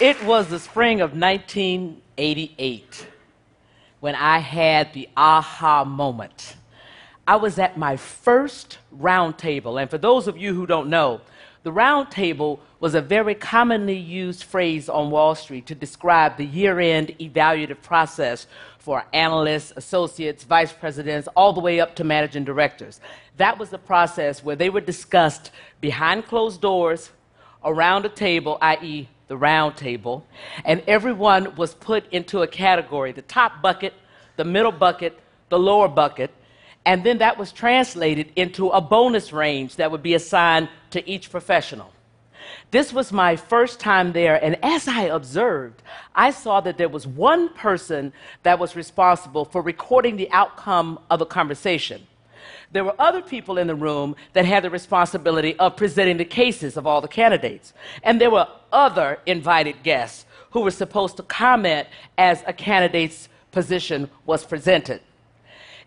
It was the spring of 1988 when I had the aha moment. I was at my first roundtable, and for those of you who don't know, the roundtable was a very commonly used phrase on Wall Street to describe the year end evaluative process for analysts, associates, vice presidents, all the way up to managing directors. That was the process where they were discussed behind closed doors around a table, i.e., the round table, and everyone was put into a category the top bucket, the middle bucket, the lower bucket, and then that was translated into a bonus range that would be assigned to each professional. This was my first time there, and as I observed, I saw that there was one person that was responsible for recording the outcome of a conversation. There were other people in the room that had the responsibility of presenting the cases of all the candidates. And there were other invited guests who were supposed to comment as a candidate's position was presented.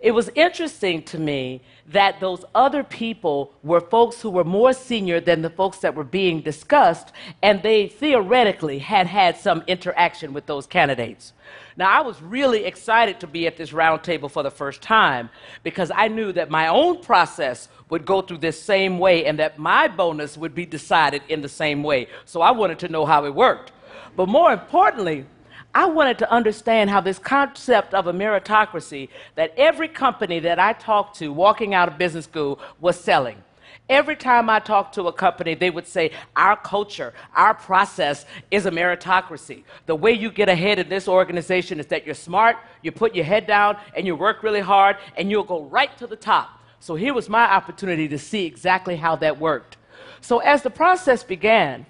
It was interesting to me that those other people were folks who were more senior than the folks that were being discussed, and they theoretically had had some interaction with those candidates. Now, I was really excited to be at this roundtable for the first time because I knew that my own process would go through this same way and that my bonus would be decided in the same way. So I wanted to know how it worked. But more importantly, I wanted to understand how this concept of a meritocracy that every company that I talked to walking out of business school was selling. Every time I talked to a company, they would say, Our culture, our process is a meritocracy. The way you get ahead in this organization is that you're smart, you put your head down, and you work really hard, and you'll go right to the top. So here was my opportunity to see exactly how that worked. So as the process began,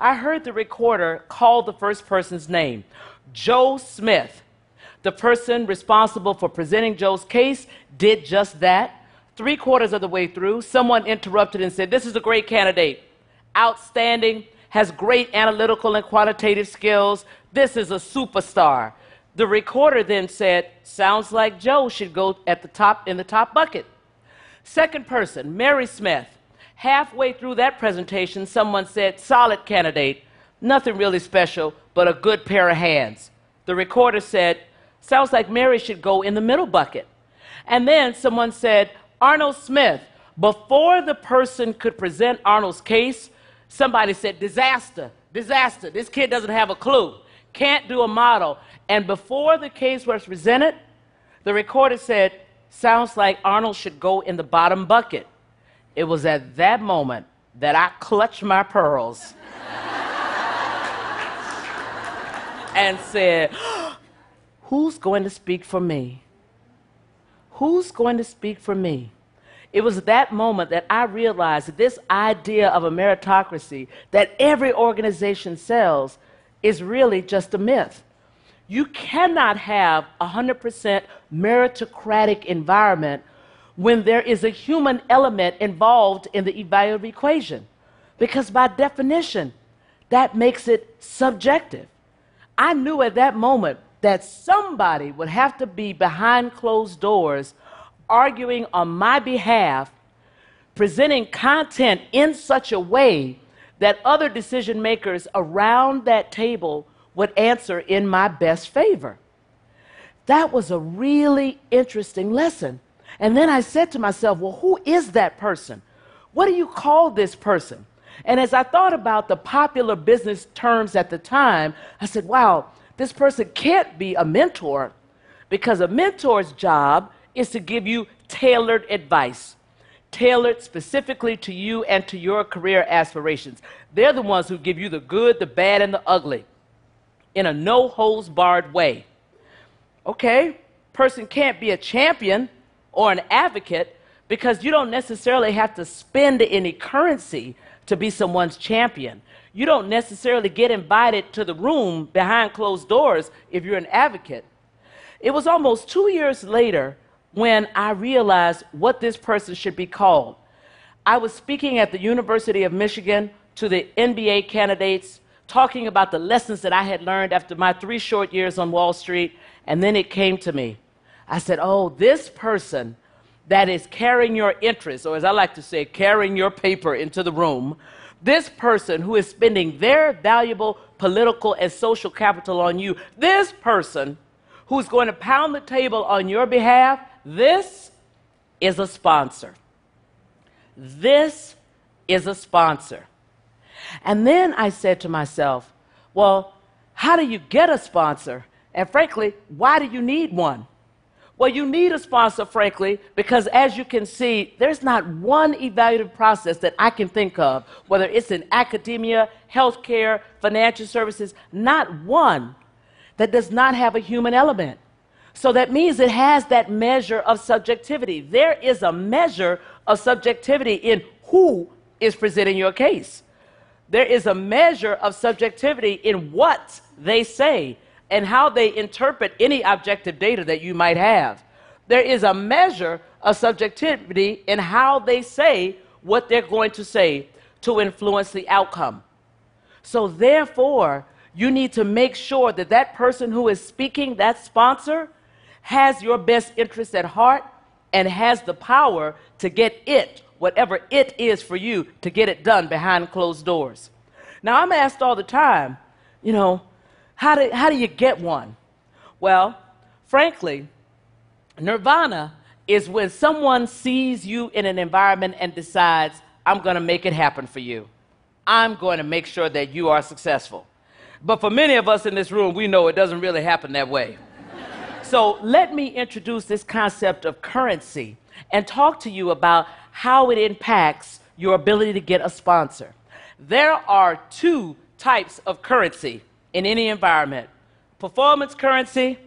I heard the recorder call the first person's name. Joe Smith, the person responsible for presenting Joe's case, did just that. Three quarters of the way through, someone interrupted and said, This is a great candidate, outstanding, has great analytical and quantitative skills. This is a superstar. The recorder then said, Sounds like Joe should go at the top in the top bucket. Second person, Mary Smith. Halfway through that presentation, someone said, Solid candidate, Nothing really special, but a good pair of hands. The recorder said, Sounds like Mary should go in the middle bucket. And then someone said, Arnold Smith. Before the person could present Arnold's case, somebody said, Disaster, disaster. This kid doesn't have a clue, can't do a model. And before the case was presented, the recorder said, Sounds like Arnold should go in the bottom bucket. It was at that moment that I clutched my pearls and said, Who's going to speak for me? Who's going to speak for me? It was that moment that I realized that this idea of a meritocracy that every organization sells is really just a myth. You cannot have a 100% meritocratic environment when there is a human element involved in the evaluative equation. Because by definition, that makes it subjective. I knew at that moment that somebody would have to be behind closed doors arguing on my behalf, presenting content in such a way that other decision makers around that table would answer in my best favor. That was a really interesting lesson. And then I said to myself, well, who is that person? What do you call this person? And as I thought about the popular business terms at the time, I said, wow, this person can't be a mentor because a mentor's job is to give you tailored advice, tailored specifically to you and to your career aspirations. They're the ones who give you the good, the bad, and the ugly in a no holds barred way. Okay, person can't be a champion or an advocate because you don't necessarily have to spend any currency to be someone's champion. You don't necessarily get invited to the room behind closed doors if you're an advocate. It was almost two years later when I realized what this person should be called. I was speaking at the University of Michigan to the MBA candidates, talking about the lessons that I had learned after my three short years on Wall Street, and then it came to me. I said, Oh, this person that is carrying your interest, or as I like to say, carrying your paper into the room, this person who is spending their valuable political, and social capital on you. This person who's going to pound the table on your behalf, this is a sponsor. This is a sponsor. And then I said to myself, well, how do you get a sponsor? And frankly, why do you need one? Well, you need a sponsor, frankly, because as you can see, there's not one evaluative process that I can think of, whether it's in academia, healthcare, financial services, not one that does not have a human element. So that means it has that measure of subjectivity. There is a measure of subjectivity in who is presenting your case. There is a measure of subjectivity in what they say and how they interpret any objective data that you might have. There is a measure of subjectivity in how they say what they're going to say to influence the outcome. So, therefore, you need to make sure that that person who is speaking, that sponsor, has your best interest at heart and has the power to get it, whatever it is for you, to get it done behind closed doors. Now, I'm asked all the time, you know, how do, how do you get one? Well, frankly, nirvana is when someone sees you in an environment and decides, I'm going to make it happen for you. I'm going to make sure that you are successful. But for many of us in this room, we know it doesn't really happen that way. so let me introduce this concept of currency and talk to you about how it impacts your ability to get a sponsor. There are two types of currency in any environment performance currency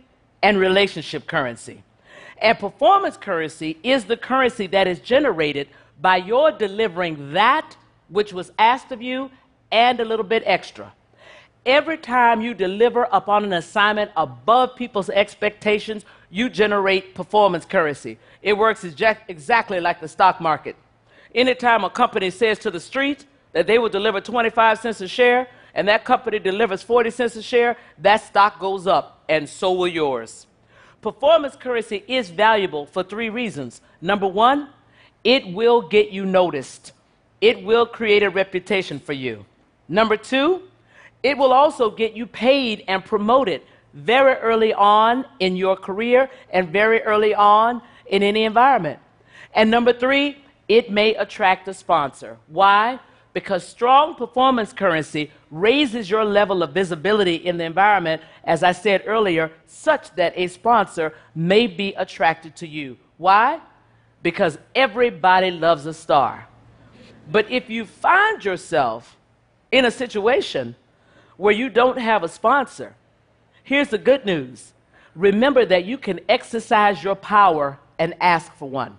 and relationship currency. And performance currency is the currency that is generated by your delivering that which was asked of you and a little bit extra. Every time you deliver upon an assignment above people's expectations, you generate performance currency. It works exactly like the stock market. Anytime a company says to the street that they will deliver 25 cents a share, and that company delivers 40 cents a share, that stock goes up, and so will yours. Performance currency is valuable for three reasons. Number one, it will get you noticed, it will create a reputation for you. Number two, it will also get you paid and promoted very early on in your career and very early on in any environment. And number three, it may attract a sponsor. Why? Because strong performance currency raises your level of visibility in the environment, as I said earlier, such that a sponsor may be attracted to you. Why? Because everybody loves a star. But if you find yourself in a situation where you don't have a sponsor, here's the good news remember that you can exercise your power and ask for one.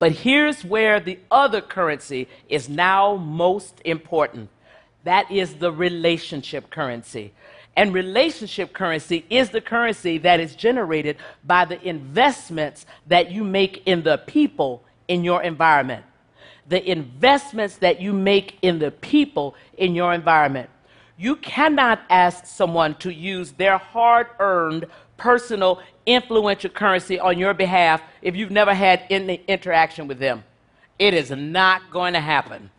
But here's where the other currency is now most important that is the relationship currency. And relationship currency is the currency that is generated by the investments that you make in the people in your environment. The investments that you make in the people in your environment. You cannot ask someone to use their hard earned personal influential currency on your behalf if you've never had any interaction with them. It is not going to happen.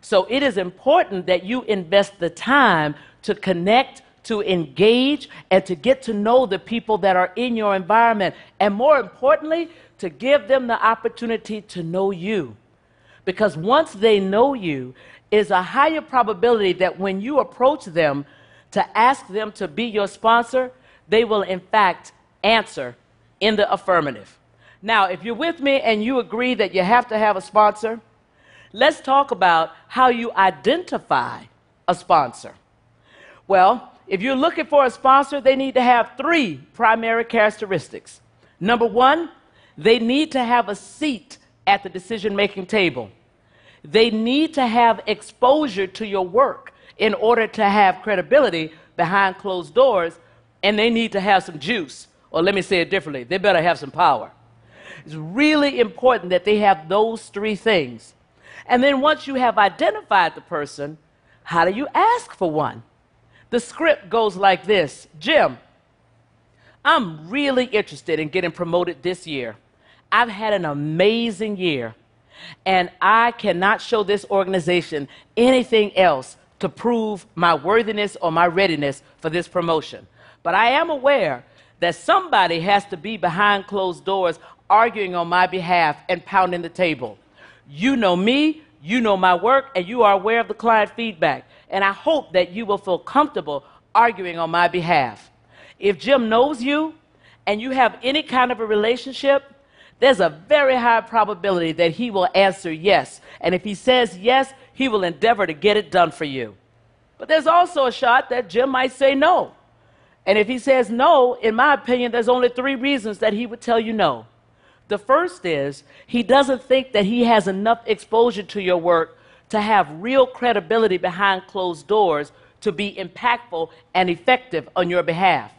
So it is important that you invest the time to connect, to engage, and to get to know the people that are in your environment. And more importantly, to give them the opportunity to know you. Because once they know you, is a higher probability that when you approach them to ask them to be your sponsor, they will in fact answer in the affirmative. Now, if you're with me and you agree that you have to have a sponsor, let's talk about how you identify a sponsor. Well, if you're looking for a sponsor, they need to have three primary characteristics. Number one, they need to have a seat at the decision making table. They need to have exposure to your work in order to have credibility behind closed doors, and they need to have some juice or let me say it differently, they better have some power. It's really important that they have those three things. And then once you have identified the person, how do you ask for one? The script goes like this Jim, I'm really interested in getting promoted this year. I've had an amazing year, and I cannot show this organization anything else to prove my worthiness or my readiness for this promotion. But I am aware that somebody has to be behind closed doors arguing on my behalf and pounding the table. You know me, you know my work, and you are aware of the client feedback. And I hope that you will feel comfortable arguing on my behalf. If Jim knows you and you have any kind of a relationship, there's a very high probability that he will answer yes. And if he says yes, he will endeavor to get it done for you. But there's also a shot that Jim might say no. And if he says no, in my opinion, there's only three reasons that he would tell you no. The first is he doesn't think that he has enough exposure to your work to have real credibility behind closed doors to be impactful and effective on your behalf.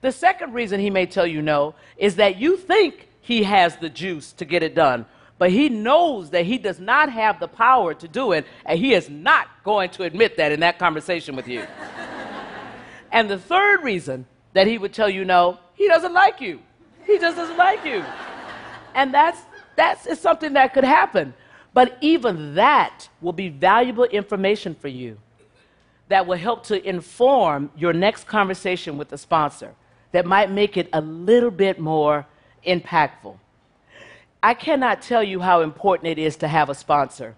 The second reason he may tell you no is that you think he has the juice to get it done, but he knows that he does not have the power to do it, and he is not going to admit that in that conversation with you. And the third reason that he would tell you no, he doesn't like you. He just doesn't like you. And that's, that's is something that could happen. But even that will be valuable information for you that will help to inform your next conversation with the sponsor that might make it a little bit more impactful. I cannot tell you how important it is to have a sponsor.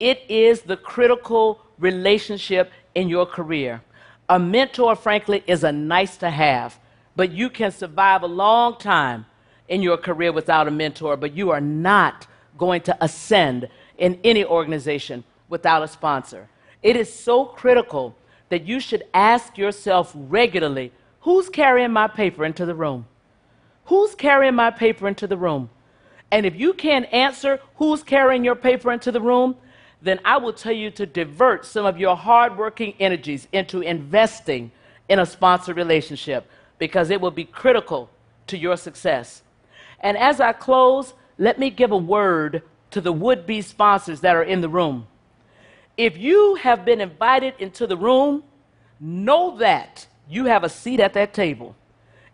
It is the critical relationship in your career. A mentor, frankly, is a nice to have, but you can survive a long time in your career without a mentor, but you are not going to ascend in any organization without a sponsor. It is so critical that you should ask yourself regularly who's carrying my paper into the room? Who's carrying my paper into the room? And if you can't answer who's carrying your paper into the room, then I will tell you to divert some of your hardworking energies into investing in a sponsor relationship because it will be critical to your success. And as I close, let me give a word to the would be sponsors that are in the room. If you have been invited into the room, know that you have a seat at that table.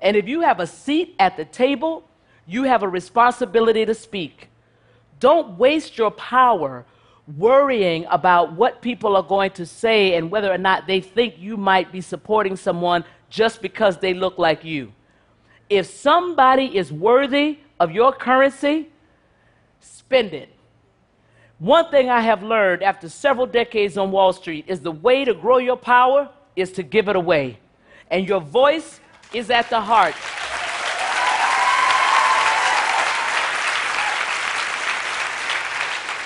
And if you have a seat at the table, you have a responsibility to speak. Don't waste your power worrying about what people are going to say and whether or not they think you might be supporting someone just because they look like you. If somebody is worthy of your currency, spend it. One thing I have learned after several decades on Wall Street is the way to grow your power is to give it away. And your voice is at the heart.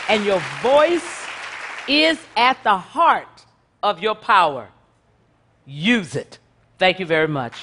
And your voice is at the heart of your power. Use it. Thank you very much.